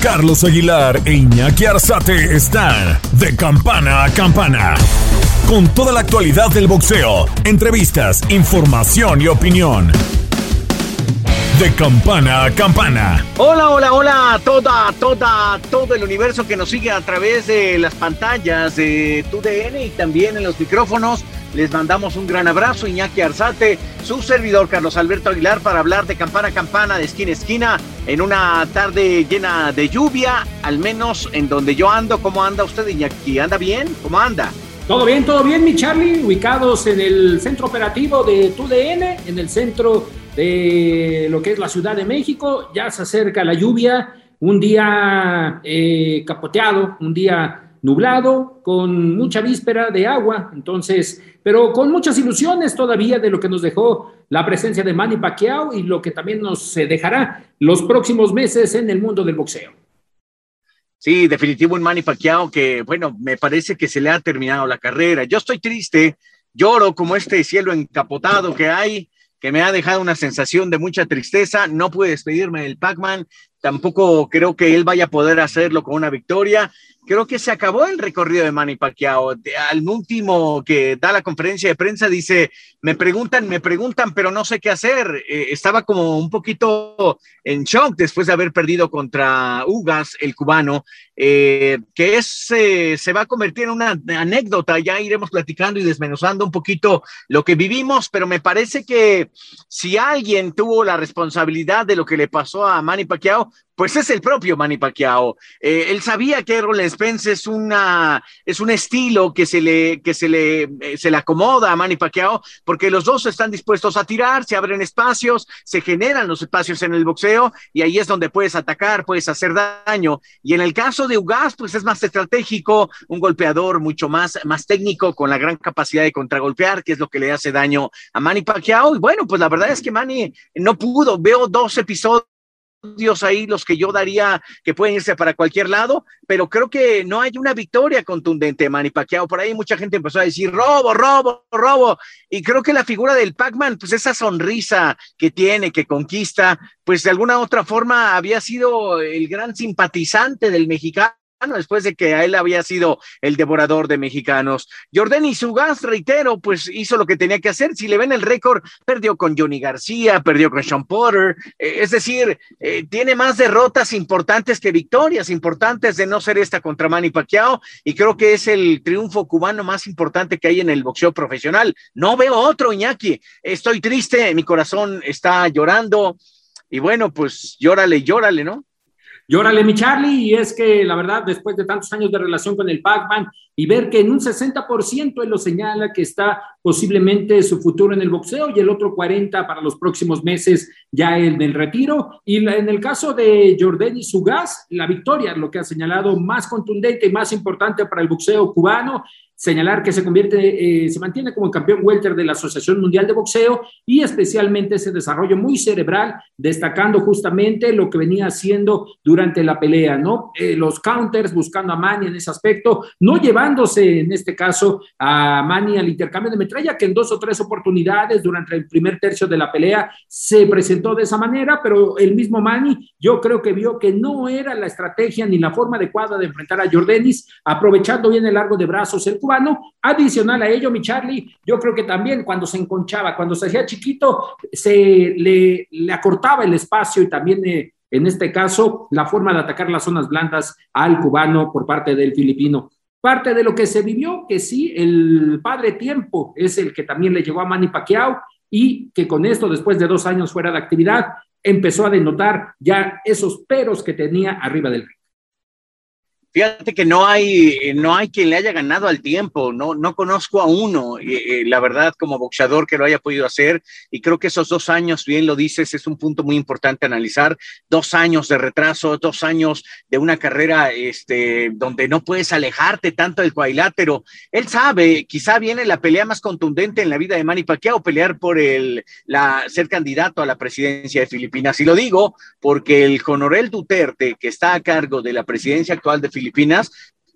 Carlos Aguilar e Iñaki Arzate están de campana a campana. Con toda la actualidad del boxeo, entrevistas, información y opinión. De campana a campana. Hola, hola, hola, toda, toda, todo el universo que nos sigue a través de las pantallas de TUDN y también en los micrófonos. Les mandamos un gran abrazo, Iñaki Arzate, su servidor Carlos Alberto Aguilar, para hablar de campana a campana, de esquina a esquina, en una tarde llena de lluvia, al menos en donde yo ando. ¿Cómo anda usted, Iñaki? ¿Anda bien? ¿Cómo anda? Todo bien, todo bien, mi Charlie, ubicados en el centro operativo de TUDN, en el centro de lo que es la Ciudad de México. Ya se acerca la lluvia, un día eh, capoteado, un día nublado, con mucha víspera de agua, entonces, pero con muchas ilusiones todavía de lo que nos dejó la presencia de Manny Pacquiao y lo que también nos dejará los próximos meses en el mundo del boxeo. Sí, definitivo un Manny Pacquiao que, bueno, me parece que se le ha terminado la carrera. Yo estoy triste, lloro como este cielo encapotado que hay, que me ha dejado una sensación de mucha tristeza. No pude despedirme del Pac-Man, tampoco creo que él vaya a poder hacerlo con una victoria creo que se acabó el recorrido de Manny Pacquiao. Al último que da la conferencia de prensa dice, me preguntan, me preguntan, pero no sé qué hacer. Eh, estaba como un poquito en shock después de haber perdido contra Ugas, el cubano, eh, que es, eh, se va a convertir en una anécdota. Ya iremos platicando y desmenuzando un poquito lo que vivimos, pero me parece que si alguien tuvo la responsabilidad de lo que le pasó a Manny Pacquiao, pues es el propio Manny Pacquiao. Eh, él sabía que Errol Spence es una es un estilo que se le que se le eh, se le acomoda a Manny Pacquiao porque los dos están dispuestos a tirar, se abren espacios, se generan los espacios en el boxeo y ahí es donde puedes atacar, puedes hacer daño. Y en el caso de Ugas, pues es más estratégico, un golpeador mucho más más técnico con la gran capacidad de contragolpear, que es lo que le hace daño a Manny Pacquiao. Y bueno, pues la verdad es que Manny no pudo. Veo dos episodios Dios ahí los que yo daría que pueden irse para cualquier lado, pero creo que no hay una victoria contundente, Manny Pacquiao. Por ahí mucha gente empezó a decir robo, robo, robo. Y creo que la figura del Pac-Man, pues esa sonrisa que tiene, que conquista, pues de alguna otra forma había sido el gran simpatizante del mexicano después de que a él había sido el devorador de mexicanos. Jordan Sugas, reitero, pues hizo lo que tenía que hacer. Si le ven el récord, perdió con Johnny García, perdió con Sean Porter, eh, es decir, eh, tiene más derrotas importantes que victorias importantes de no ser esta contra Manny Pacquiao y creo que es el triunfo cubano más importante que hay en el boxeo profesional. No veo otro, Iñaki. Estoy triste, mi corazón está llorando y bueno, pues llórale, llórale, ¿no? Llórale, mi Charlie, y es que la verdad, después de tantos años de relación con el Pac-Man y ver que en un 60% él lo señala que está posiblemente su futuro en el boxeo y el otro 40% para los próximos meses ya el del retiro. Y en el caso de Jordani Sugas, la victoria, lo que ha señalado más contundente y más importante para el boxeo cubano señalar que se convierte, eh, se mantiene como campeón welter de la Asociación Mundial de Boxeo y especialmente ese desarrollo muy cerebral, destacando justamente lo que venía haciendo durante la pelea, ¿no? Eh, los counters, buscando a Manny en ese aspecto, no llevándose en este caso a Manny al intercambio de metralla, que en dos o tres oportunidades durante el primer tercio de la pelea se presentó de esa manera, pero el mismo Manny yo creo que vio que no era la estrategia ni la forma adecuada de enfrentar a Jordanis, aprovechando bien el largo de brazos el Adicional a ello, mi Charlie, yo creo que también cuando se enconchaba, cuando se hacía chiquito, se le, acortaba el espacio y también, eh, en este caso, la forma de atacar las zonas blandas al cubano por parte del filipino. Parte de lo que se vivió, que sí, el padre tiempo es el que también le llegó a Manny Pacquiao y que con esto, después de dos años fuera de actividad, empezó a denotar ya esos peros que tenía arriba del ring. Fíjate que no hay, no hay quien le haya ganado al tiempo, no, no conozco a uno, la verdad, como boxeador que lo haya podido hacer, y creo que esos dos años, bien lo dices, es un punto muy importante analizar, dos años de retraso, dos años de una carrera este, donde no puedes alejarte tanto del cuadrilátero. Él sabe, quizá viene la pelea más contundente en la vida de Manny Pacquiao, pelear por el, la, ser candidato a la presidencia de Filipinas, y lo digo porque el Conorel Duterte, que está a cargo de la presidencia actual de Filipinas, Filipinas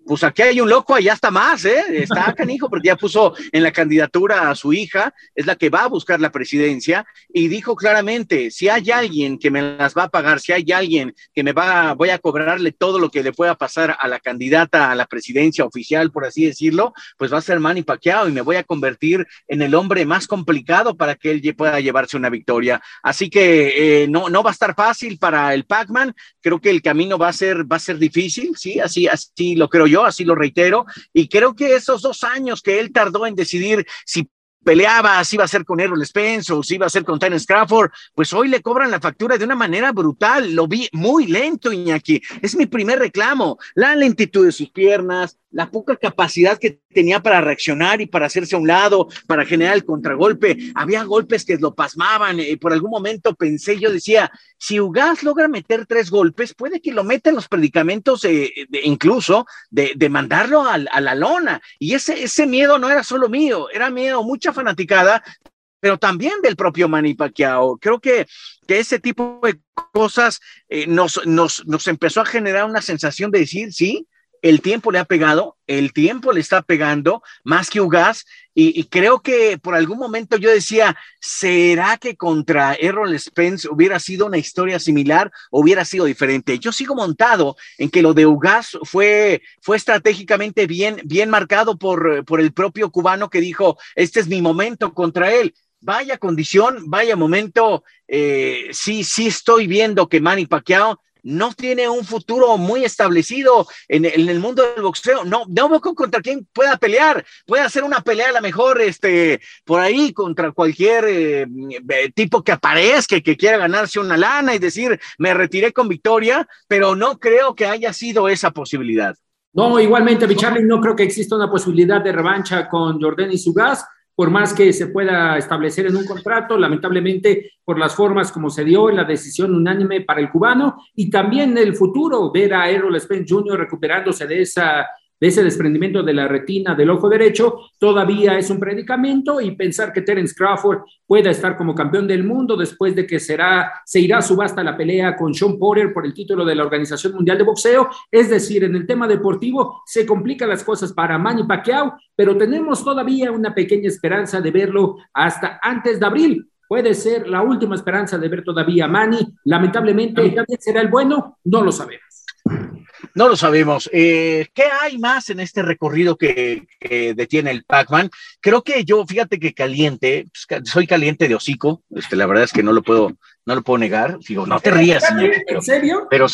pues aquí hay un loco, allá está más, ¿eh? Está canijo, porque ya puso en la candidatura a su hija, es la que va a buscar la presidencia, y dijo claramente, si hay alguien que me las va a pagar, si hay alguien que me va, voy a cobrarle todo lo que le pueda pasar a la candidata a la presidencia oficial, por así decirlo, pues va a ser Manny Pacquiao y me voy a convertir en el hombre más complicado para que él pueda llevarse una victoria. Así que eh, no, no va a estar fácil para el Pac-Man, creo que el camino va a ser, va a ser difícil, sí, así, así lo creo yo yo, así lo reitero, y creo que esos dos años que él tardó en decidir si peleaba, si iba a ser con Errol Spence o si iba a ser con Terence Crawford, pues hoy le cobran la factura de una manera brutal. Lo vi muy lento, Iñaki. Es mi primer reclamo. La lentitud de sus piernas, la poca capacidad que tenía para reaccionar y para hacerse a un lado, para generar el contragolpe. Había golpes que lo pasmaban. eh, por algún momento pensé, yo decía, si Ugas logra meter tres golpes, puede que lo meta en los predicamentos, incluso de, mandarlo a, a, la lona. Y ese, ese miedo no era solo mío, era miedo mucha fanaticada pero también del propio Manny. Creo que, que ese tipo de cosas eh, nos, nos, nos empezó a generar una sensación de decir, sí, el tiempo le ha pegado, el tiempo le está pegando más que Ugas, y, creo que por algún momento yo decía, ¿será que contra Errol Spence hubiera sido una historia similar o hubiera sido diferente? Yo sigo montado en que lo de Ugas fue, fue estratégicamente bien, bien marcado por, por el propio cubano que dijo, este es mi momento contra él vaya condición, vaya momento, eh, sí, sí estoy viendo que Manny Pacquiao no tiene un futuro muy establecido en, el mundo del boxeo. No, no veo contra quién pueda pelear. Puede hacer una pelea a lo mejor este, por ahí contra cualquier eh, tipo que aparezca, que quiera ganarse una lana y decir, me retiré con victoria, pero no creo que haya sido esa posibilidad. No, igualmente, Bicharly, no creo que exista una posibilidad de revancha con Jordan y Sugas por más que se pueda establecer en un contrato, lamentablemente por las formas como se dio en la decisión unánime para el cubano y también el futuro ver a Errol Spence Jr. recuperándose de esa de ese desprendimiento de la retina del ojo derecho, todavía es un predicamento y pensar que Terence Crawford pueda estar como campeón del mundo después de que será, se irá a subasta la pelea con Sean Porter por el título de la Organización Mundial de Boxeo. Es decir, en el tema deportivo se complican las cosas para Manny Pacquiao, pero tenemos todavía una pequeña esperanza de verlo hasta antes de abril. Puede ser la última esperanza de ver todavía a Manny. Lamentablemente, ¿también será el bueno? No lo sabemos. No lo sabemos. Eh, ¿Qué hay más en este recorrido que, detiene el Pac-Man? Creo que yo, fíjate que caliente, pues, soy caliente de hocico, este, la verdad es que no lo puedo, no lo puedo negar. Digo, no te rías, señor. ¿En serio? Pero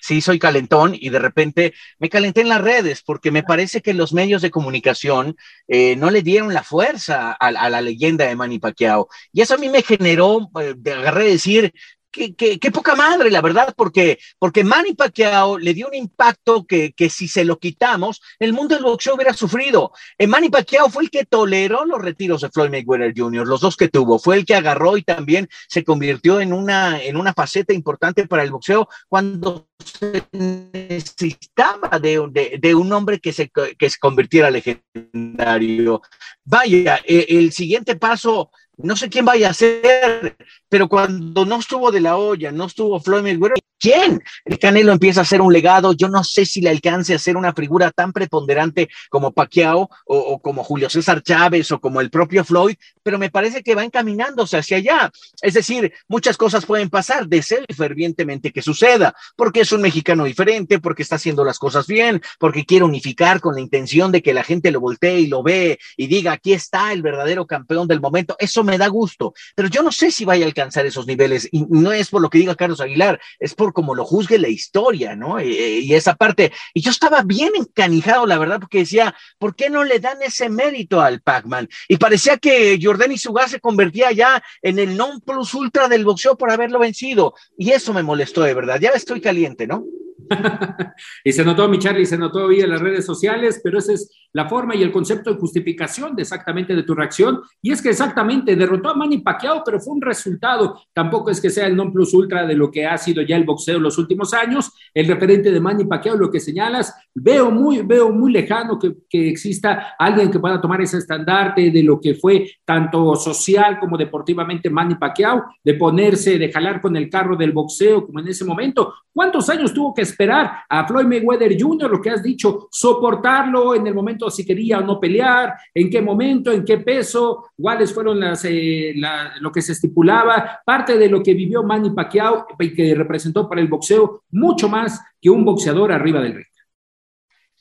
sí, soy calentón y de repente me calenté en las redes porque me parece que los medios de comunicación eh, no le dieron la fuerza a, la leyenda de Manny Pacquiao. Y eso a mí me generó, eh, de agarré decir, qué, poca madre, la verdad, porque, porque Manny Pacquiao le dio un impacto que, que si se lo quitamos, el mundo del boxeo hubiera sufrido. Eh, Manny Pacquiao fue el que toleró los retiros de Floyd Mayweather Jr., los dos que tuvo, fue el que agarró y también se convirtió en una, en una faceta importante para el boxeo cuando se necesitaba de, de, un hombre que se, que se convirtiera legendario. Vaya, eh, el siguiente paso no sé quién vaya a ser, pero cuando no estuvo de la olla, no estuvo Floyd Mayweather, ¿quién? El Canelo empieza a hacer un legado, yo no sé si le alcance a ser una figura tan preponderante como Pacquiao o, como Julio César Chávez o como el propio Floyd, pero me parece que va encaminándose hacia allá. Es decir, muchas cosas pueden pasar, deseo fervientemente que suceda, porque es un mexicano diferente, porque está haciendo las cosas bien, porque quiere unificar con la intención de que la gente lo voltee y lo ve y diga, aquí está el verdadero campeón del momento. Eso me da gusto, pero yo no sé si vaya a alcanzar esos niveles y no es por lo que diga Carlos Aguilar, es por como lo juzgue la historia, ¿no? Y, esa parte. Y yo estaba bien encanijado, la verdad, porque decía, ¿por qué no le dan ese mérito al Pac-Man? Y parecía que Jordan Suga se convertía ya en el non plus ultra del boxeo por haberlo vencido. Y eso me molestó de verdad. Ya estoy caliente, ¿no? y se notó, mi Charlie, se notó hoy en las redes sociales, pero esa es la forma y el concepto de justificación de exactamente de tu reacción. Y es que exactamente derrotó a Manny Pacquiao, pero fue un resultado. Tampoco es que sea el non plus ultra de lo que ha sido ya el boxeo en los últimos años. El referente de Manny Pacquiao, lo que señalas, veo muy, veo muy lejano que, que exista alguien que pueda tomar ese estandarte de lo que fue tanto social como deportivamente Manny Pacquiao, de ponerse, de jalar con el carro del boxeo como en ese momento. ¿Cuántos años tuvo que esperar a Floyd Mayweather Jr., lo que has dicho, soportarlo en el momento si quería o no pelear, en qué momento, en qué peso, cuáles fueron las, eh, lo que se estipulaba, parte de lo que vivió Manny Pacquiao y que representó para el boxeo mucho más que un boxeador arriba del ring.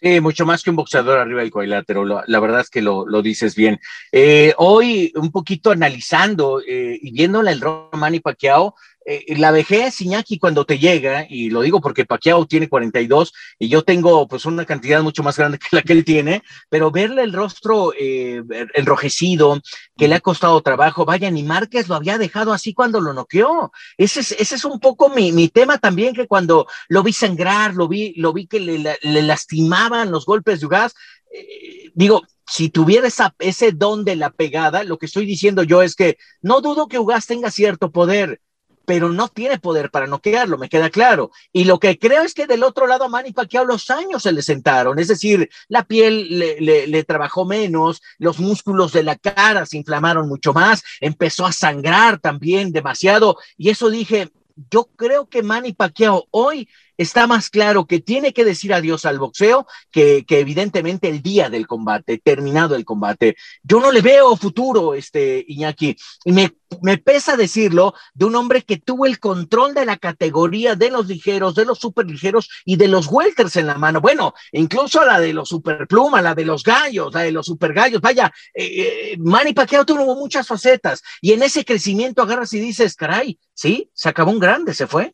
Sí, mucho más que un boxeador arriba del cuadrilátero, la verdad es que lo, dices bien. Eh, hoy, un poquito analizando eh, y viéndole el Manny Pacquiao, eh, la vejez, Iñaki, cuando te llega, y lo digo porque Paquiao tiene 42 y yo tengo pues una cantidad mucho más grande que la que él tiene, pero verle el rostro eh, enrojecido, que le ha costado trabajo, vaya, ni Márquez lo había dejado así cuando lo noqueó. Ese es, ese es un poco mi, mi tema también, que cuando lo vi sangrar, lo vi, lo vi que le, lastimaban los golpes de gas, eh, digo, si tuviera esa, ese don de la pegada, lo que estoy diciendo yo es que no dudo que Ugas tenga cierto poder, pero no tiene poder para noquearlo, me queda claro. Y lo que creo es que del otro lado a Manny Pacquiao los años se le sentaron, es decir, la piel le, le, trabajó menos, los músculos de la cara se inflamaron mucho más, empezó a sangrar también demasiado, y eso dije, yo creo que Manny Pacquiao hoy está más claro que tiene que decir adiós al boxeo que, que, evidentemente el día del combate, terminado el combate. Yo no le veo futuro, este Iñaki, y me, me pesa decirlo de un hombre que tuvo el control de la categoría de los ligeros, de los superligeros y de los welters en la mano. Bueno, incluso la de los superpluma, la de los gallos, la de los supergallos. Vaya, eh, eh, Manny Pacquiao tuvo muchas facetas y en ese crecimiento agarras y dices, caray, sí, se acabó un grande, se fue.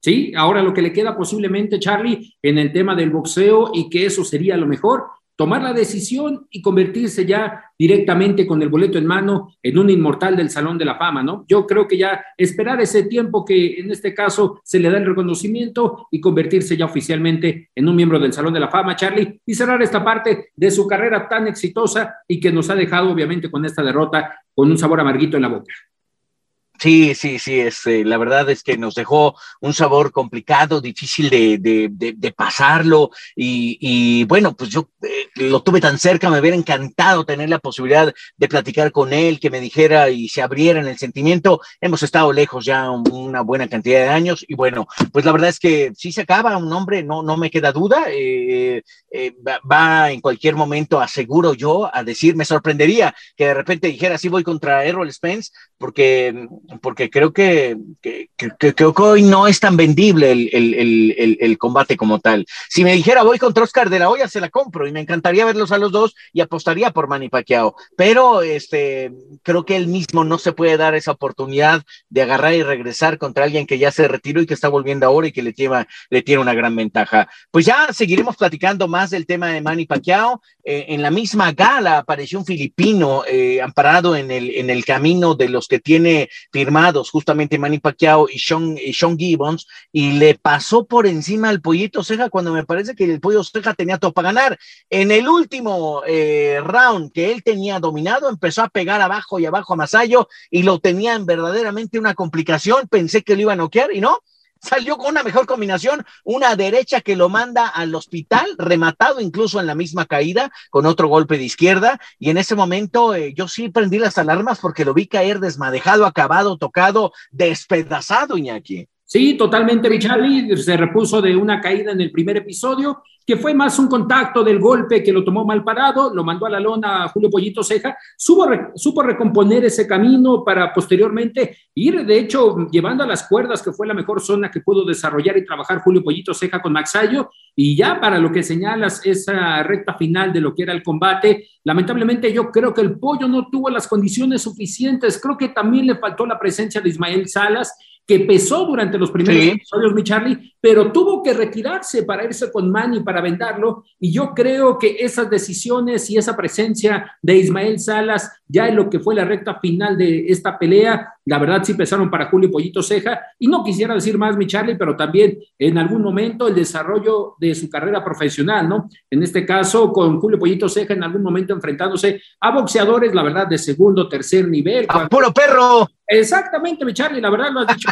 ¿Sí? Ahora lo que le queda posiblemente, Charlie, en el tema del boxeo y que eso sería lo mejor, tomar la decisión y convertirse ya directamente con el boleto en mano en un inmortal del Salón de la Fama, ¿no? Yo creo que ya esperar ese tiempo que en este caso se le da el reconocimiento y convertirse ya oficialmente en un miembro del Salón de la Fama, Charlie, y cerrar esta parte de su carrera tan exitosa y que nos ha dejado obviamente con esta derrota con un sabor amarguito en la boca. Sí, sí, sí, este, la verdad es que nos dejó un sabor complicado, difícil de, de, de, pasarlo y, y, bueno, pues yo eh, lo tuve tan cerca, me hubiera encantado tener la posibilidad de platicar con él, que me dijera y se abriera en el sentimiento. Hemos estado lejos ya una buena cantidad de años y bueno, pues la verdad es que si se acaba un hombre, no, no me queda duda, eh, eh, va, va, en cualquier momento, aseguro yo, a decir, me sorprendería que de repente dijera, sí voy contra Errol Spence, porque porque creo que, que, que, hoy no es tan vendible el, el, el, combate como tal. Si me dijera voy contra Oscar de la Hoya, se la compro y me encantaría verlos a los dos y apostaría por Manny Pacquiao, pero este, creo que él mismo no se puede dar esa oportunidad de agarrar y regresar contra alguien que ya se retiró y que está volviendo ahora y que le tiene una gran ventaja. Pues ya seguiremos platicando más del tema de Manny Pacquiao. Eh, en la misma gala apareció un filipino eh, amparado en el, en el camino de los que tiene firmados justamente Manny Pacquiao y Sean, y Sean Gibbons, y le pasó por encima al Pollito Ceja cuando me parece que el Pollo Ceja tenía todo para ganar. En el último eh, round que él tenía dominado, empezó a pegar abajo y abajo a Masayo y lo tenía en verdaderamente una complicación. Pensé que lo iba a noquear y no, salió con una mejor combinación, una derecha que lo manda al hospital, rematado incluso en la misma caída, con otro golpe de izquierda, y en ese momento eh, yo sí prendí las alarmas porque lo vi caer desmadejado, acabado, tocado, despedazado, Iñaki. Sí, totalmente, Charlie. Se repuso de una caída en el primer episodio que fue más un contacto del golpe que lo tomó mal parado, lo mandó a la lona Julio Pollito Ceja, supo, supo recomponer ese camino para posteriormente ir, de hecho, llevando a las cuerdas, que fue la mejor zona que pudo desarrollar y trabajar Julio Pollito Ceja con Maxayo, y ya para lo que señalas, esa recta final de lo que era el combate, lamentablemente yo creo que el pollo no tuvo las condiciones suficientes, creo que también le faltó la presencia de Ismael Salas, que pesó durante los primeros episodios, mi Charlie, pero tuvo que retirarse para irse con Manny para vendarlo. Y yo creo que esas decisiones y esa presencia de Ismael Salas ya en lo que fue la recta final de esta pelea, la verdad sí pesaron para Julio Pollito Ceja, y no quisiera decir más, mi Charlie, pero también en algún momento el desarrollo de su carrera profesional, ¿no? En este caso, con Julio Pollito Ceja en algún momento enfrentándose a boxeadores, la verdad, de segundo, tercer nivel. ¡A puro perro! Exactamente, mi Charlie, la verdad lo has dicho,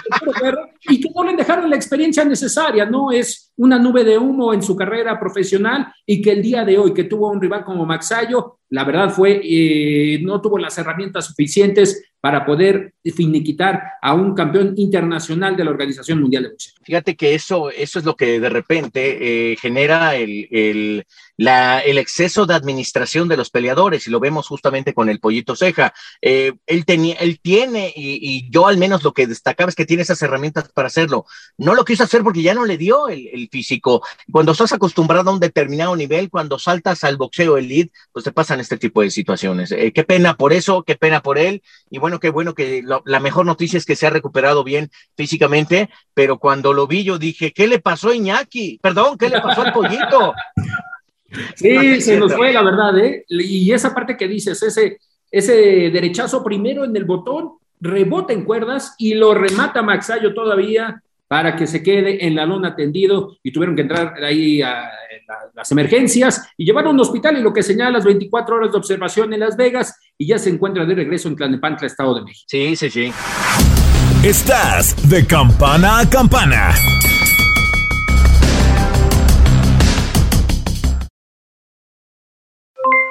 y que no le dejaron la experiencia necesaria, ¿no? Es una nube de humo en su carrera profesional y que el día de hoy que tuvo un rival como Maxayo, la verdad fue, eh, no tuvo las herramientas suficientes para poder finiquitar a un campeón internacional de la Organización Mundial de Boxeo. Fíjate que eso, eso es lo que de repente eh, genera el, el, la, el, exceso de administración de los peleadores y lo vemos justamente con el pollito ceja. Eh, él, tenía, él tiene, y, y, yo al menos lo que destacaba es que tiene esas herramientas para hacerlo. No lo quiso hacer porque ya no le dio el, el físico. Cuando estás acostumbrado a un determinado nivel, cuando saltas al boxeo elite, pues te pasan este tipo de situaciones. Eh, qué pena por eso, qué pena por él. Y bueno, qué bueno que lo, la mejor noticia es que se ha recuperado bien físicamente, pero cuando lo vi yo dije, ¿qué le pasó a Iñaki? Perdón, ¿qué le pasó al pollito? Sí, no, se nos fue, la verdad, ¿eh? Y esa parte que dices, ese, ese derechazo primero en el botón, rebota en cuerdas y lo remata Maxayo todavía para que se quede en la lona tendido y tuvieron que entrar ahí a, a, las emergencias y llevaron a un hospital y lo que señala las 24 horas de observación en Las Vegas y ya se encuentra de regreso en Tlanepantla, Estado de México. Sí, sí, sí. Estás de campana a campana.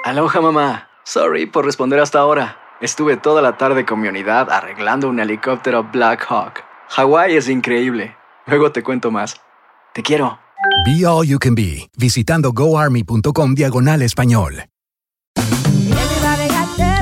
Aloha mamá. Sorry por responder hasta ahora. Estuve toda la tarde con mi unidad arreglando un helicóptero Black Hawk. Hawái es increíble. Luego te cuento más. Te quiero. Be All You Can Be, visitando goarmy.com diagonal español.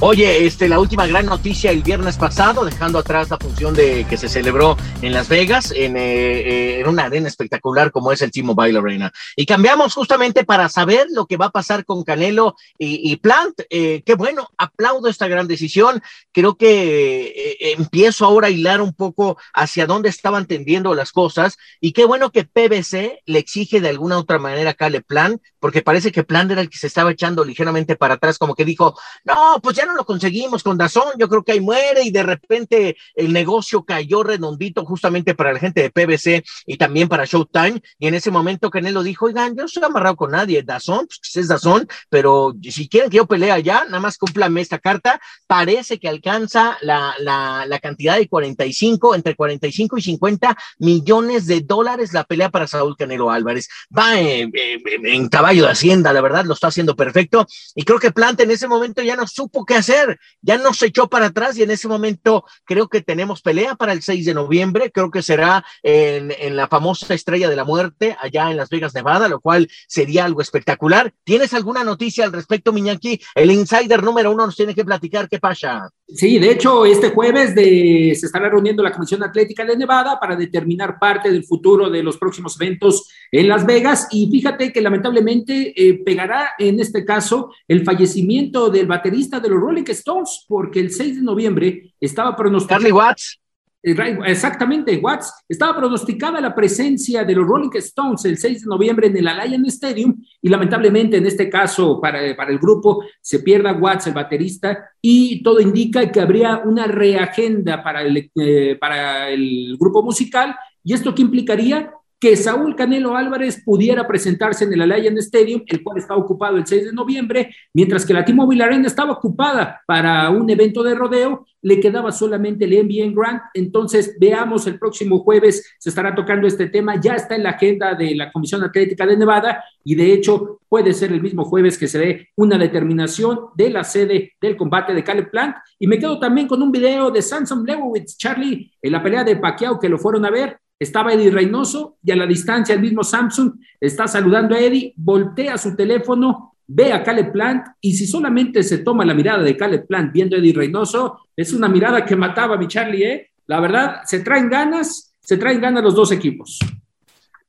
Oye, este, la última gran noticia el viernes pasado, dejando atrás la función de que se celebró en Las Vegas, en, eh, en una arena espectacular como es el T-Mobile Arena. Y cambiamos justamente para saber lo que va a pasar con Canelo y, y Plant. Eh, qué bueno, aplaudo esta gran decisión. Creo que eh, empiezo ahora a hilar un poco hacia dónde estaban tendiendo las cosas. Y qué bueno que PBC le exige de alguna otra manera a Cale Plant, porque parece que Plant era el que se estaba echando ligeramente para atrás, como que dijo, no, pues ya no lo conseguimos con Dazón, yo creo que ahí muere y de repente el negocio cayó redondito justamente para la gente de PBC y también para Showtime y en ese momento Canelo dijo, oigan, yo no estoy amarrado con nadie, Dazón, pues es Dazón, pero si quieren que yo pelee allá, nada más cúmplame esta carta, parece que alcanza la, la, cantidad de 45, entre 45 y 50 millones de dólares la pelea para Saúl Canelo Álvarez. Va eh, eh, caballo de Hacienda, la verdad, lo está haciendo perfecto. Y creo que Plante en ese momento ya no supo qué hacer, ya no se echó para atrás y en ese momento creo que tenemos pelea para el 6 de noviembre, creo que será en, en la famosa Estrella de la Muerte allá en Las Vegas, Nevada, lo cual sería algo espectacular. ¿Tienes alguna noticia al respecto, Miñaki? El insider número uno nos tiene que platicar qué pasa. Sí, de hecho, este jueves de, se estará reuniendo la Comisión Atlética de Nevada para determinar parte del futuro de los próximos eventos en Las Vegas. Y fíjate que lamentablemente eh, pegará en este caso el fallecimiento del baterista de los Rolling Stones, porque el 6 de noviembre estaba pronosticado. Charlie Watts. Eh, exactamente, Watts. Estaba pronosticada la presencia de los Rolling Stones el 6 de noviembre en el Allianz Stadium y lamentablemente en este caso para, para el grupo se pierda Watts, el baterista, y todo indica que habría una reagenda para el, eh, para el grupo musical. ¿Y esto qué implicaría? Que Saúl Canelo Álvarez pudiera presentarse en el Allianz Stadium, el cual está ocupado el 6 de noviembre, mientras que la T-Mobile Arena estaba ocupada para un evento de rodeo, le quedaba solamente el NBA Grant. Entonces, veamos el próximo jueves, se estará tocando este tema, ya está en la agenda de la Comisión Atlética de Nevada y de hecho puede ser el mismo jueves que se dé una determinación de la sede del combate de Caleb Plant. Y me quedo también con un video de Samson Lewowitz, Charlie, en la pelea de Pacquiao que lo fueron a ver estaba Eddie Reynoso y a la distancia el mismo Samsung está saludando a Eddie, voltea su teléfono, ve a Caleb Plant y si solamente se toma la mirada de Caleb Plant viendo a Eddie Reynoso, es una mirada que mataba a mi Charlie, ¿eh? La verdad, se traen ganas, se traen ganas los dos equipos.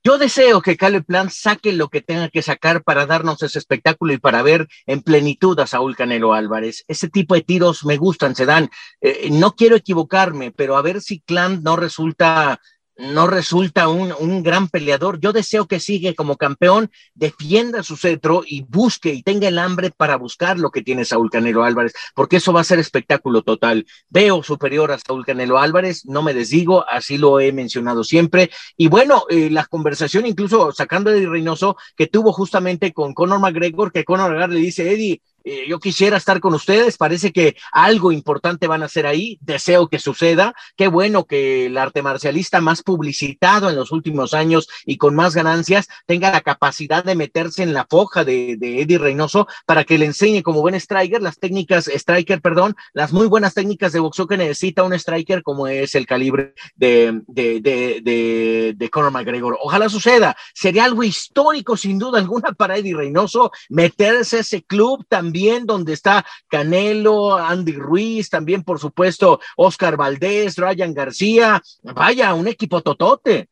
Yo deseo que Caleb Plant saque lo que tenga que sacar para darnos ese espectáculo y para ver en plenitud a Saúl Canelo Álvarez. Ese tipo de tiros me gustan, se dan. Eh, no quiero equivocarme, pero a ver si Clan no resulta no resulta un, un, gran peleador. Yo deseo que siga como campeón, defienda su cetro y busque y tenga el hambre para buscar lo que tiene Saúl Canelo Álvarez, porque eso va a ser espectáculo total. Veo superior a Saúl Canelo Álvarez, no me desdigo, así lo he mencionado siempre. Y bueno, eh, la conversación, incluso sacando de Reynoso, que tuvo justamente con Conor McGregor, que Conor le dice, Eddie, eh, yo quisiera estar con ustedes, parece que algo importante van a hacer ahí, deseo que suceda, qué bueno que el arte marcialista más publicitado en los últimos años y con más ganancias tenga la capacidad de meterse en la foja de, Eddie Reynoso para que le enseñe como buen striker las técnicas, striker, perdón, las muy buenas técnicas de boxeo que necesita un striker como es el calibre de, de Conor McGregor. Ojalá suceda, sería algo histórico sin duda alguna para Eddie Reynoso meterse a ese club también también donde está Canelo, Andy Ruiz, también por supuesto Oscar Valdés, Ryan García, vaya, un equipo totote.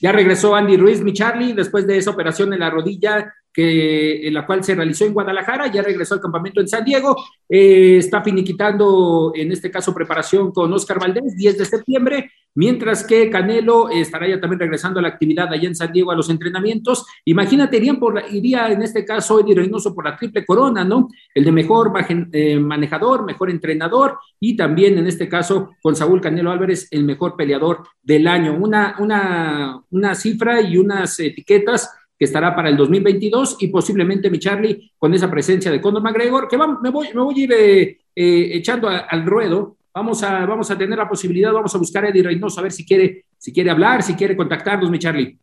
Ya regresó Andy Ruiz, mi Charlie, después de esa operación en la rodilla que, la cual se realizó en Guadalajara, ya regresó al campamento en San Diego, eh, está finiquitando en este caso preparación con Oscar Valdés, 10 de septiembre, mientras que Canelo estará ya también regresando a la actividad allá en San Diego a los entrenamientos. Imagínate, irían por la, iría en este caso Eddie Reynoso por la triple corona, ¿no? El de mejor eh, manejador, mejor entrenador y también en este caso con Saúl Canelo Álvarez, el mejor peleador del año. Una, una, una cifra y unas etiquetas que estará para el 2022 y posiblemente mi Charlie con esa presencia de Conor McGregor, que me, voy, me voy a ir eh, eh, echando al ruedo. Vamos a, vamos a tener la posibilidad, vamos a buscar a Eddie Reynoso a ver si quiere, si quiere hablar, si quiere contactarnos, mi Charlie.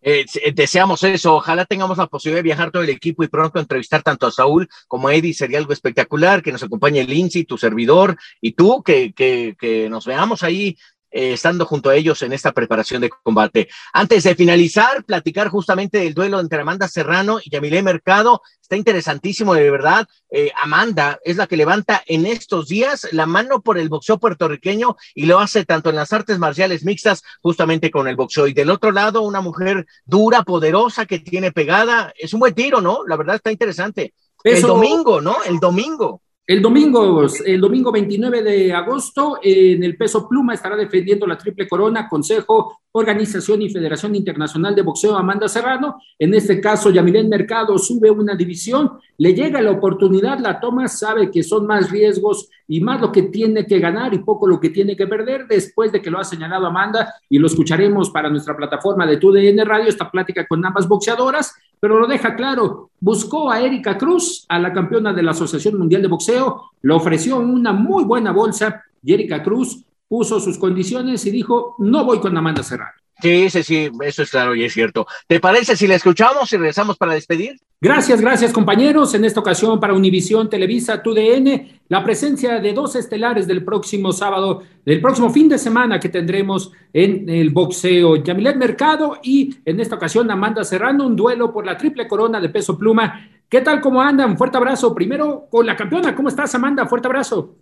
Eh, deseamos eso, ojalá tengamos la posibilidad de viajar todo el equipo y pronto entrevistar tanto a Saúl como a Eddie, sería algo espectacular, que nos acompañe Lindsay, tu servidor, y tú, que, que, que nos veamos ahí eh, estando junto a ellos en esta preparación de combate. Antes de finalizar, platicar justamente del duelo entre Amanda Serrano y Yamilé Mercado. Está interesantísimo, de verdad. Eh, Amanda es la que levanta en estos días la mano por el boxeo puertorriqueño y lo hace tanto en las artes marciales mixtas, justamente con el boxeo. Y del otro lado, una mujer dura, poderosa, que tiene pegada. Es un buen tiro, ¿no? La verdad está interesante. El domingo, ¿no? El domingo. El domingo, el domingo 29 de agosto, en el peso pluma estará defendiendo la triple corona, Consejo, Organización y Federación Internacional de Boxeo Amanda Serrano. En este caso, Yamilén Mercado sube una división, le llega la oportunidad, la toma, sabe que son más riesgos y más lo que tiene que ganar y poco lo que tiene que perder después de que lo ha señalado Amanda y lo escucharemos para nuestra plataforma de TUDN Radio, esta plática con ambas boxeadoras, pero lo deja claro, buscó a Erika Cruz, a la campeona de la Asociación Mundial de Boxeo, le ofreció una muy buena bolsa y Erika Cruz puso sus condiciones y dijo, no voy con Amanda Serrano. Sí, sí, sí, eso es claro y es cierto. ¿Te parece si la escuchamos y regresamos para despedir? Gracias, gracias compañeros. En esta ocasión para Univisión Televisa TUDN, la presencia de dos estelares del próximo sábado, del próximo fin de semana que tendremos en el boxeo. Yamilet Mercado y en esta ocasión Amanda Serrano, un duelo por la triple corona de peso pluma. ¿Qué tal? ¿Cómo andan? Fuerte abrazo. Primero con la campeona. ¿Cómo estás, Amanda? Fuerte abrazo.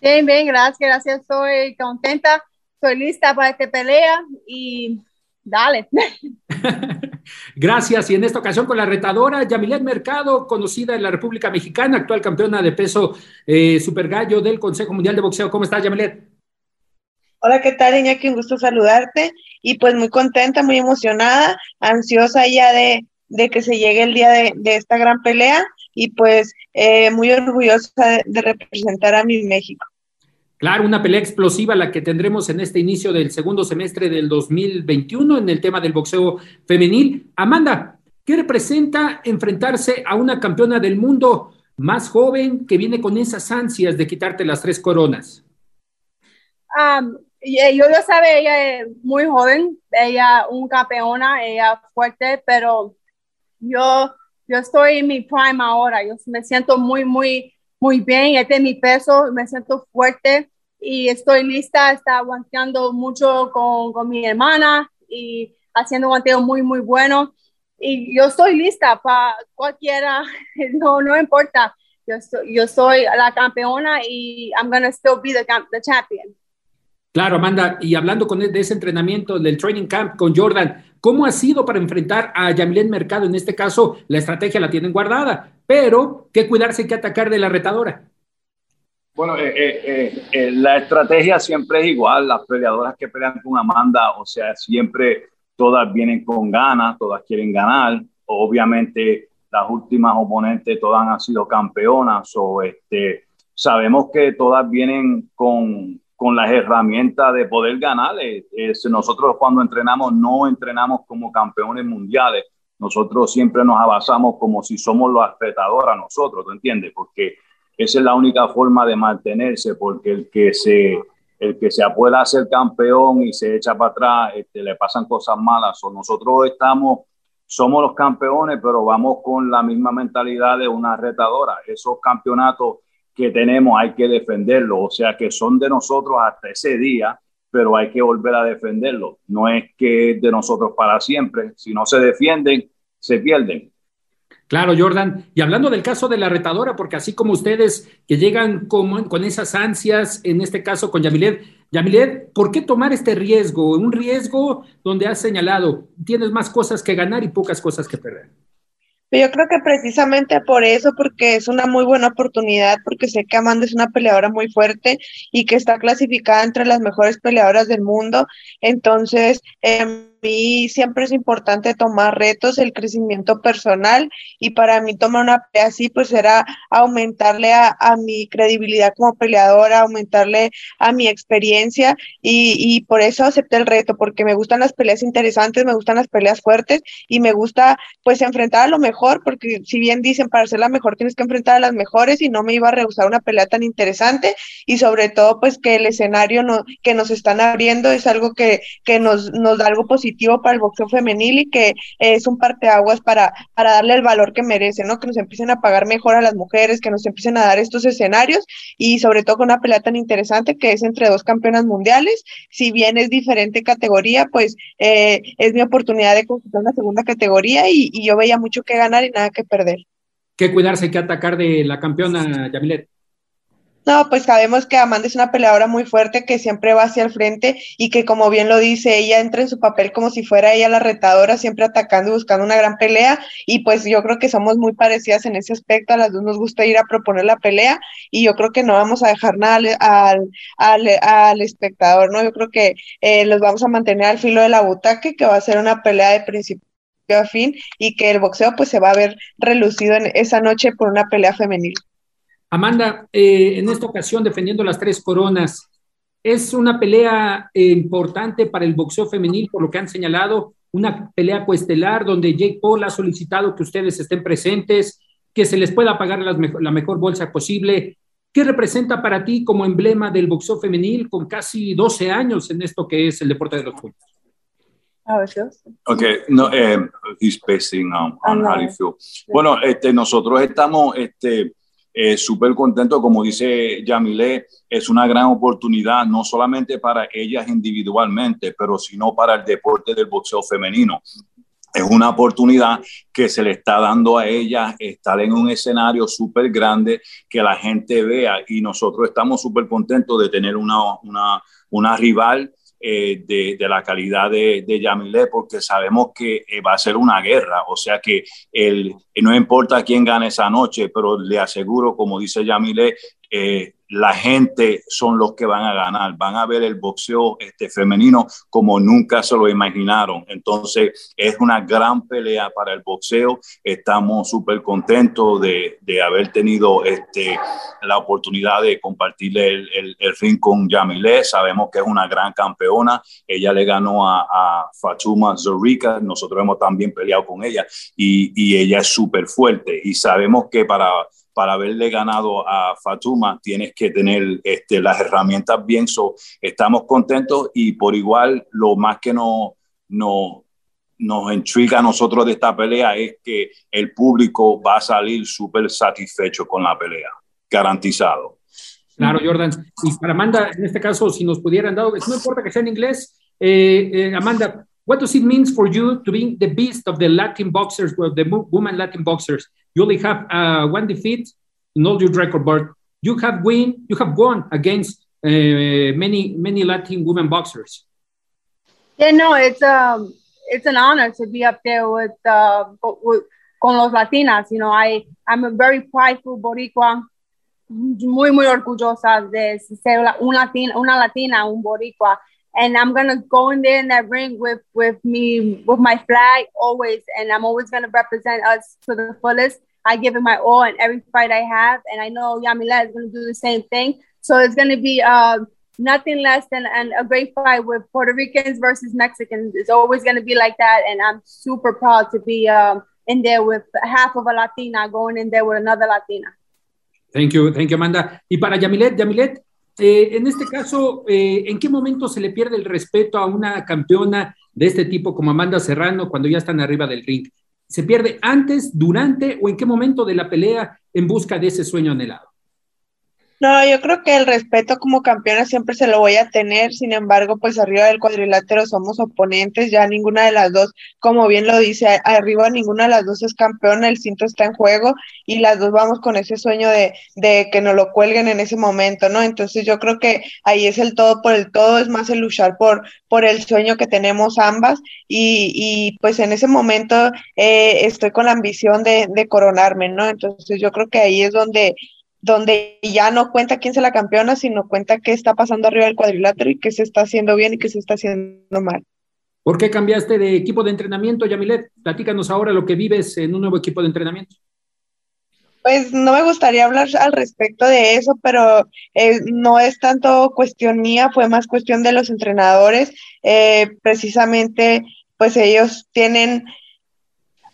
Bien, bien, gracias, gracias. Estoy contenta estoy lista para esta pelea y dale. Gracias. Y en esta ocasión con la retadora Yamilet Mercado, conocida en la República Mexicana, actual campeona de peso eh, super gallo del Consejo Mundial de Boxeo. ¿Cómo estás, Yamilet? Hola, ¿qué tal, Iñaki? Un gusto saludarte. Y pues muy contenta, muy emocionada, ansiosa ya de, que se llegue el día de, esta gran pelea y pues eh, muy orgullosa de representar a mi México. Claro, una pelea explosiva la que tendremos en este inicio del segundo semestre del 2021 en el tema del boxeo femenil. Amanda, ¿qué representa enfrentarse a una campeona del mundo más joven que viene con esas ansias de quitarte las tres coronas? Um, yo lo sabe, ella es muy joven, ella un campeona, ella fuerte, pero yo, yo estoy en mi prime ahora, yo me siento muy, muy muy bien, este es mi peso, me siento fuerte y estoy lista, está aguantando mucho con, con mi hermana y haciendo guanteo muy, muy bueno. Y yo estoy lista para cualquiera, no, no importa. Yo, yo soy la campeona y I'm going to still be the, the champion. Claro, Amanda, y hablando con de ese entrenamiento del training camp con Jordan, ¿cómo ha sido para enfrentar a Yamilet Mercado? En este caso, la estrategia la tienen guardada, pero ¿qué cuidarse y qué atacar de la retadora? Bueno, eh, eh, eh, la estrategia siempre es igual. Las peleadoras que pelean con Amanda, o sea, siempre todas vienen con ganas, todas quieren ganar. Obviamente, las últimas oponentes todas han sido campeonas, o este, sabemos que todas vienen con, con las herramientas de poder ganar. nosotros cuando entrenamos no entrenamos como campeones mundiales, nosotros siempre nos abasamos como si somos los atletadoras nosotros, ¿tú entiendes? Porque esa es la única forma de mantenerse, porque el que se, el que se pueda ser campeón y se echa para atrás, este, le pasan cosas malas. O nosotros estamos, somos los campeones, pero vamos con la misma mentalidad de una retadora. Esos campeonatos que tenemos hay que defenderlo, o sea que son de nosotros hasta ese día, pero hay que volver a defenderlo. No es que es de nosotros para siempre, si no se defienden, se pierden. Claro, Jordan. Y hablando del caso de la retadora, porque así como ustedes que llegan con, con esas ansias, en este caso con Yamilet, Yamilet, ¿por qué tomar este riesgo? Un riesgo donde has señalado, tienes más cosas que ganar y pocas cosas que perder. Yo creo que precisamente por eso, porque es una muy buena oportunidad, porque sé que Amanda es una peleadora muy fuerte y que está clasificada entre las mejores peleadoras del mundo. Entonces, eh, mí siempre es importante tomar retos, el crecimiento personal y para mí tomar una pelea así pues era aumentarle a, mi credibilidad como peleadora, aumentarle a mi experiencia y, y, por eso acepté el reto, porque me gustan las peleas interesantes, me gustan las peleas fuertes y me gusta pues enfrentar a lo mejor, porque si bien dicen para ser la mejor tienes que enfrentar a las mejores y no me iba a rehusar una pelea tan interesante y sobre todo pues que el escenario no, que nos están abriendo es algo que, que nos, nos da algo positivo para el boxeo femenil y que es un parteaguas para, para darle el valor que merece, ¿no? Que nos empiecen a pagar mejor a las mujeres, que nos empiecen a dar estos escenarios y sobre todo con una pelea tan interesante que es entre dos campeonas mundiales. Si bien es diferente categoría, pues eh, es mi oportunidad de conquistar una segunda categoría y, yo veía mucho que ganar y nada que perder. ¿Qué cuidarse, qué atacar de la campeona Yamilet? No, pues sabemos que Amanda es una peleadora muy fuerte que siempre va hacia el frente y que como bien lo dice, ella entra en su papel como si fuera ella la retadora, siempre atacando y buscando una gran pelea y pues yo creo que somos muy parecidas en ese aspecto, a las dos nos gusta ir a proponer la pelea y yo creo que no vamos a dejar nada al, al, espectador, ¿no? Yo creo que eh, los vamos a mantener al filo de la butaque, que va a ser una pelea de principio a fin y que el boxeo pues se va a ver relucido en esa noche por una pelea femenil. Amanda, eh, en esta ocasión defendiendo las tres coronas, es una pelea eh, importante para el boxeo femenil, por lo que han señalado, una pelea coestelar donde Jake Paul ha solicitado que ustedes estén presentes, que se les pueda pagar la mejor bolsa posible. ¿Qué representa para ti como emblema del boxeo femenil con casi 12 años en esto que es el deporte de los it feels. Okay, no, um, he's basing on, on how you feel. Bueno, este, nosotros estamos este, eh, súper contentos, como dice Yamile, es una gran oportunidad, no solamente para ellas individualmente, pero sino para el deporte del boxeo femenino. Es una oportunidad que se le está dando a ellas estar en un escenario súper grande, que la gente vea y nosotros estamos súper contentos de tener una, una, una rival eh, de, la calidad de, de Yamile, porque sabemos que eh, va a ser una guerra, o sea que el, no importa quién gane esa noche, pero le aseguro, como dice Yamile, la gente son los que van a ganar, van a ver el boxeo este, femenino como nunca se lo imaginaron. Entonces es una gran pelea para el boxeo. Estamos súper contentos de, de, haber tenido este, la oportunidad de compartir el, el, el, ring con Yamile. Sabemos que es una gran campeona. Ella le ganó a, a Fatuma Zorica. Nosotros hemos también peleado con ella y, y ella es súper fuerte. Y sabemos que para para haberle ganado a Fatuma tienes que tener este, las herramientas bien. So, estamos contentos y por igual lo más que no, no, nos intriga a nosotros de esta pelea es que el público va a salir súper satisfecho con la pelea, garantizado. Claro, Jordan. Y para Amanda, en este caso, si nos pudieran dar, no importa que sea en inglés, eh, eh, Amanda, what does it mean for you to be the beast of the Latin boxers, well, the woman Latin boxers? You only have uh, one defeat in all your record, but you have win, you have won against uh, many many Latin women boxers. Yeah, no, it's um it's an honor to be up there with uh with con los latinas. You know, I I'm a very prideful boricua, muy muy orgullosa de ser una latina, una latina, un boricua. And I'm gonna go in there in that ring with with me with my flag always, and I'm always gonna represent us to the fullest. I give it my all in every fight I have, and I know Yamila is to do the same thing. So it's going to be uh, nothing less than an, a great fight with Puerto Ricans versus Mexicans. It's always going to be like that, and I'm super proud to be um, in there with half of a Latina going in there with another Latina. Thank you, thank you, Amanda. Y para Yamilet, Yamilet, eh, en este caso, eh, ¿en qué momento se le pierde el respeto a una campeona de este tipo como Amanda Serrano cuando ya están arriba del ring? se pierde antes, durante o en qué momento de la pelea en busca de ese sueño anhelado? No, yo creo que el respeto como campeona siempre se lo voy a tener, sin embargo, pues arriba del cuadrilátero somos oponentes, ya ninguna de las dos, como bien lo dice, arriba ninguna de las dos es campeona, el cinto está en juego y las dos vamos con ese sueño de, de que nos lo cuelguen en ese momento, ¿no? Entonces yo creo que ahí es el todo por el todo, es más el luchar por, por el sueño que tenemos ambas y, y pues en ese momento eh, estoy con la ambición de, de coronarme, ¿no? Entonces yo creo que ahí es donde donde ya no cuenta quién es la campeona, sino cuenta qué está pasando arriba del cuadrilátero y qué se está haciendo bien y qué se está haciendo mal. ¿Por qué cambiaste de equipo de entrenamiento, Yamilet? Platícanos ahora lo que vives en un nuevo equipo de entrenamiento. Pues no me gustaría hablar al respecto de eso, pero eh, no es tanto cuestión mía, fue más cuestión de los entrenadores. Eh, precisamente, pues ellos tienen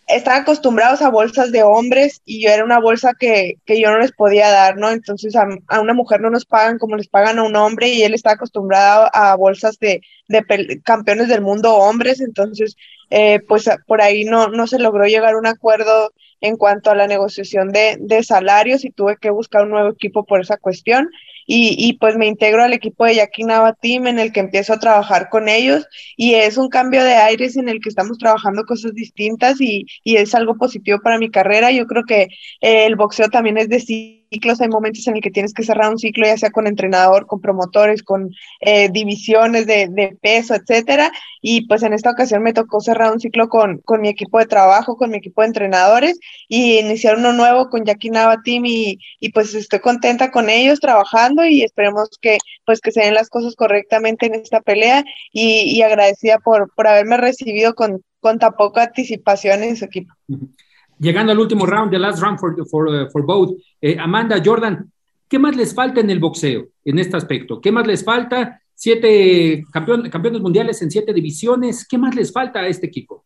están acostumbrados a bolsas de hombres y yo era una bolsa que, que yo no les podía dar, ¿no? Entonces a, a, una mujer no nos pagan como les pagan a un hombre y él está acostumbrado a bolsas de, de campeones del mundo hombres, entonces eh, pues por ahí no, no se logró llegar a un acuerdo en cuanto a la negociación de, de salarios y tuve que buscar un nuevo equipo por esa cuestión y, y, pues me integro al equipo de Yakinaba Team en el que empiezo a trabajar con ellos y es un cambio de aires en el que estamos trabajando cosas distintas y, y es algo positivo para mi carrera. Yo creo que eh, el boxeo también es de ciclos, hay momentos en el que tienes que cerrar un ciclo, ya sea con entrenador, con promotores, con eh, divisiones de, de, peso, etcétera. Y pues en esta ocasión me tocó cerrar un ciclo con, con mi equipo de trabajo, con mi equipo de entrenadores y iniciar uno nuevo con Yakinaba Team y, y pues estoy contenta con ellos trabajando y esperemos que pues que se den las cosas correctamente en esta pelea y, y agradecida por, por haberme recibido con, con tan poca anticipación en su equipo. Llegando al último round, the last round for, for, uh, for both, eh, Amanda, Jordan, ¿qué más les falta en el boxeo en este aspecto? ¿Qué más les falta? Siete campeón, campeones mundiales en siete divisiones, ¿qué más les falta a este equipo?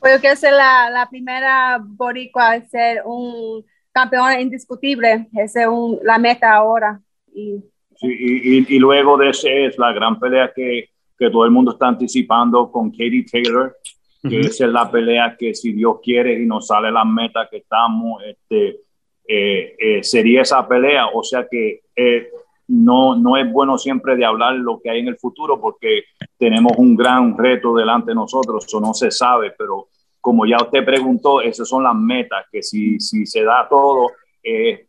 Pues que es la, la primera boricua ser un campeón indiscutible, esa es un, la meta ahora. Y, sí, y, y, y, luego de ese es la gran pelea que que todo el mundo está anticipando con Katie Taylor, que esa es la pelea que si Dios quiere y nos sale la meta que estamos, este, eh, eh, sería esa pelea. O sea que eh, no, no es bueno siempre de hablar lo que hay en el futuro porque tenemos un gran reto delante de nosotros, eso no se sabe, pero como ya usted preguntó, esas son las metas, que si, si se da todo,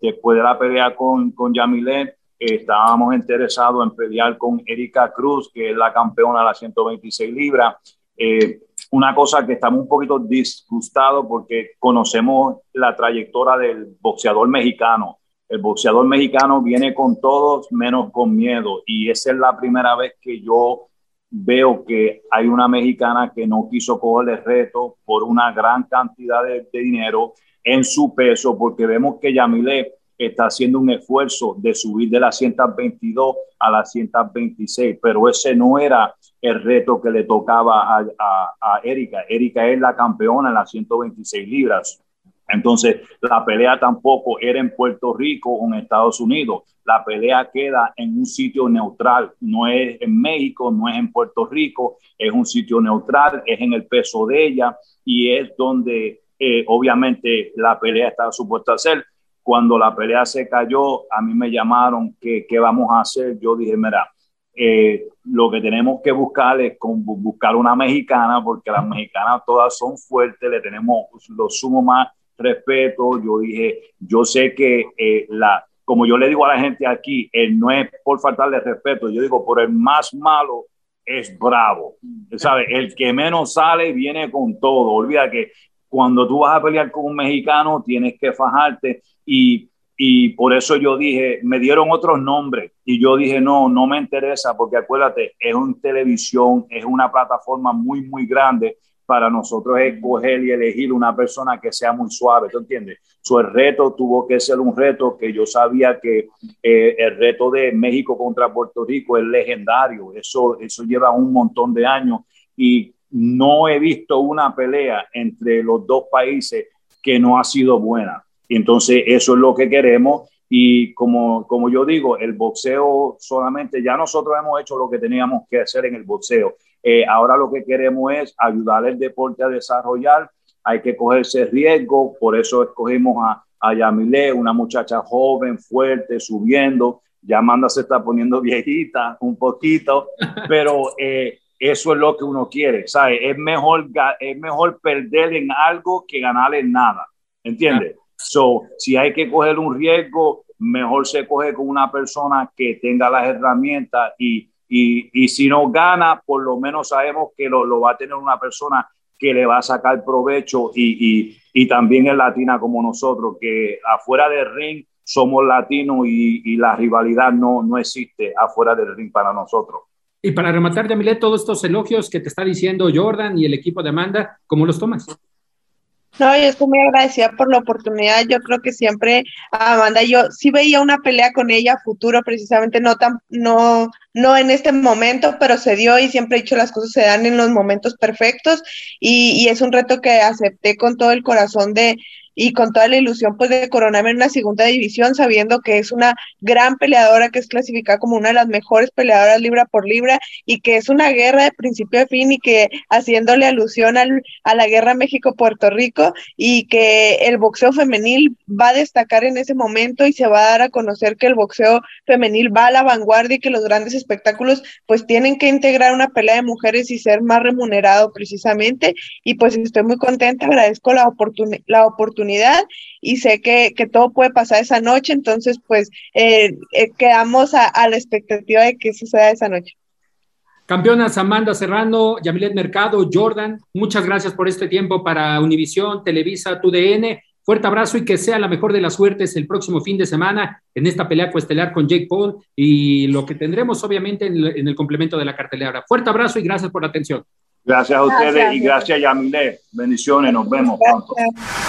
después de la pelea con, con Yamilet, estábamos interesados en pelear con Erika Cruz, que es la campeona de las 126 libras. Eh, una cosa que estamos un poquito disgustados porque conocemos la trayectoria del boxeador mexicano. El boxeador mexicano viene con todos menos con miedo y esa es la primera vez que yo veo que hay una mexicana que no quiso coger el reto por una gran cantidad de, de dinero en su peso porque vemos que Yamile está haciendo un esfuerzo de subir de las 122 a las 126, pero ese no era el reto que le tocaba a, Erika. Erika es la campeona en las 126 libras. Entonces, la pelea tampoco era en Puerto Rico o en Estados Unidos. La pelea queda en un sitio neutral. No es en México, no es en Puerto Rico, es un sitio neutral, es en el peso de ella y es donde eh, obviamente la pelea está supuesta a ser cuando la pelea se cayó, a mí me llamaron que qué vamos a hacer. Yo dije, mira, eh, lo que tenemos que buscar es con, buscar una mexicana, porque las mexicanas todas son fuertes, le tenemos lo sumo más respeto. Yo dije, yo sé que eh, la, como yo le digo a la gente aquí, él no es por faltarle respeto, yo digo, por el más malo es bravo. ¿Sabe? El que menos sale viene con todo. Olvida que cuando tú vas a pelear con un mexicano, tienes que fajarte. Y, y por eso yo dije, me dieron otros nombres. Y yo dije, no, no me interesa porque acuérdate, es una televisión, es una plataforma muy, muy grande. Para nosotros escoger y elegir una persona que sea muy suave, ¿tú entiendes? El reto tuvo que ser un reto que yo sabía que eh, el reto de México contra Puerto Rico es legendario, eso, eso lleva un montón de años. Y no he visto una pelea entre los dos países que no ha sido buena. Entonces eso es lo que queremos. Y como, como yo digo, el boxeo solamente, ya nosotros hemos hecho lo que teníamos que hacer en el boxeo. Eh, ahora lo que queremos es ayudar al deporte a desarrollar. Hay que cogerse riesgo, por eso escogimos a, a Yamile, una muchacha joven, fuerte, subiendo. Ya Amanda se está poniendo viejita un poquito, pero eh, eso es lo que uno quiere, ¿sabes? Es mejor, es mejor perder en algo que ganar en nada, ¿entiendes? So, si hay que coger un riesgo, mejor se coge con una persona que tenga las herramientas y, y, y si no gana, por lo menos sabemos que lo, lo, va a tener una persona que le va a sacar provecho y, y, y también es latina como nosotros, que afuera del ring somos latinos y, la rivalidad no, no existe afuera del ring para nosotros. Y para rematar, Yamilet, todos estos elogios que te está diciendo Jordan y el equipo de Amanda, ¿cómo los tomas? No, yo estoy muy agradecida por la oportunidad. Yo creo que siempre Amanda, yo sí veía una pelea con ella futuro, precisamente no tan, no, no en este momento, pero se dio y siempre he dicho las cosas se dan en los momentos perfectos y, y es un reto que acepté con todo el corazón de, y con toda la ilusión pues de coronarme en una segunda división, sabiendo que es una gran peleadora que es clasificada como una de las mejores peleadoras libra por libra y que es una guerra de principio a fin y que haciéndole alusión al, a la guerra México-Puerto Rico y que el boxeo femenil va a destacar en ese momento y se va a dar a conocer que el boxeo femenil va a la vanguardia y que los grandes espectáculos pues tienen que integrar una pelea de mujeres y ser más remunerado precisamente y pues estoy muy contenta, agradezco la, la oportunidad y sé que, que, todo puede pasar esa noche, entonces pues eh, eh, quedamos a, a, la expectativa de que suceda esa noche. Campeonas Amanda Serrano, Yamilet Mercado, Jordan, muchas gracias por este tiempo para Univisión, Televisa, TUDN. Fuerte abrazo y que sea la mejor de las suertes el próximo fin de semana en esta pelea coestelar con Jake Paul y lo que tendremos obviamente en el, en el complemento de la cartelera. Fuerte abrazo y gracias por la atención. Gracias a ustedes gracias, y gracias Yamilet. Bendiciones, nos vemos gracias. pronto.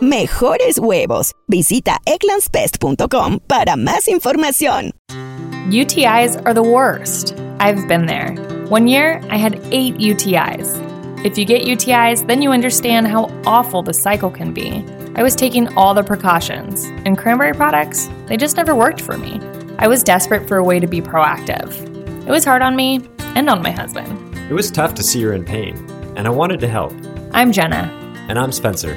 Mejores huevos. Visita egglandsbest.com para más información. UTIs are the worst. I've been there. One year, I had eight UTIs. If you get UTIs, then you understand how awful the cycle can be. I was taking all the precautions, and cranberry products, they just never worked for me. I was desperate for a way to be proactive. It was hard on me and on my husband. It was tough to see her in pain, and I wanted to help. I'm Jenna. And I'm Spencer.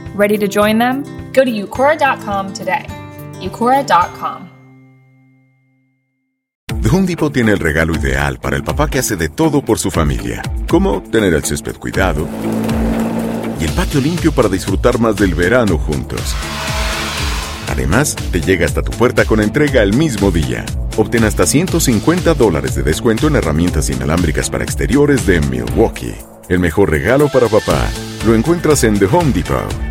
Ready to join them? Go to eucora.com today. eucora.com. The Home Depot tiene el regalo ideal para el papá que hace de todo por su familia, como tener el césped cuidado y el patio limpio para disfrutar más del verano juntos. Además, te llega hasta tu puerta con entrega el mismo día. Obtén hasta 150 dólares de descuento en herramientas inalámbricas para exteriores de Milwaukee. El mejor regalo para papá lo encuentras en The Home Depot.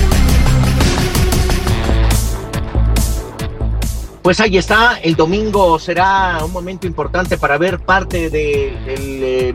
Pues ahí está, el domingo será un momento importante para ver parte del eh,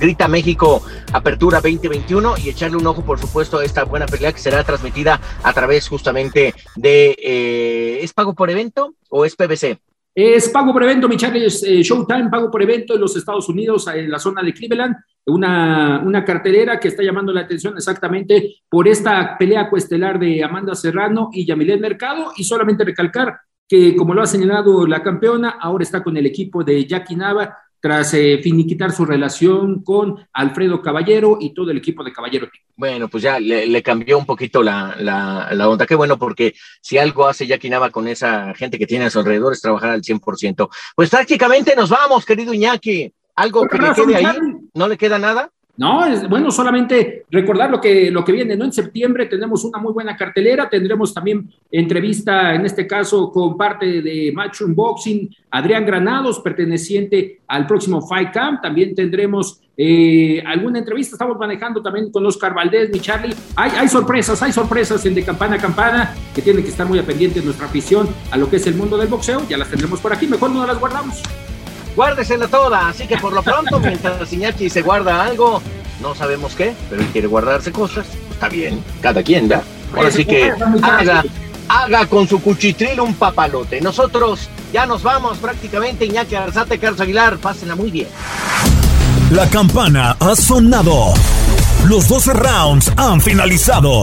Grita México Apertura 2021 y echarle un ojo, por supuesto, a esta buena pelea que será transmitida a través justamente de... Eh, ¿Es pago por evento o es PBC? Es pago por evento, mi es eh, Showtime, pago por evento en los Estados Unidos, en la zona de Cleveland, una, una cartelera que está llamando la atención exactamente por esta pelea cuestelar de Amanda Serrano y Yamilet Mercado, y solamente recalcar que como lo ha señalado la campeona, ahora está con el equipo de Jackie Nava tras eh, finiquitar su relación con Alfredo Caballero y todo el equipo de Caballero. Bueno, pues ya le, cambió un poquito la, la, onda. Qué bueno, porque si algo hace Jackie Nava con esa gente que tiene a su alrededor es trabajar al 100%. Pues prácticamente nos vamos, querido Iñaki. ¿Algo que le quede ahí? ¿No le queda nada? No, es, bueno, solamente recordar lo que, lo que viene, ¿no? En septiembre tenemos una muy buena cartelera, tendremos también entrevista, en este caso, con parte de Match Unboxing, Adrián Granados, perteneciente al próximo Fight Camp, también tendremos eh, alguna entrevista, estamos manejando también con Oscar Valdés, mi Charlie, hay, hay sorpresas, hay sorpresas en De Campana a Campana, que tienen que estar muy pendientes de nuestra afición a lo que es el mundo del boxeo, ya las tendremos por aquí, mejor no las guardamos guárdesela toda. Así que por lo pronto, mientras Iñaki se guarda algo, no sabemos qué, pero él quiere guardarse cosas, está bien, cada quien, da. Ahora sí que haga, haga con su cuchitril un papalote. Nosotros ya nos vamos prácticamente, Iñaki Arzate, Carlos Aguilar, pásenla muy bien. La campana ha sonado. Los 12 rounds han finalizado.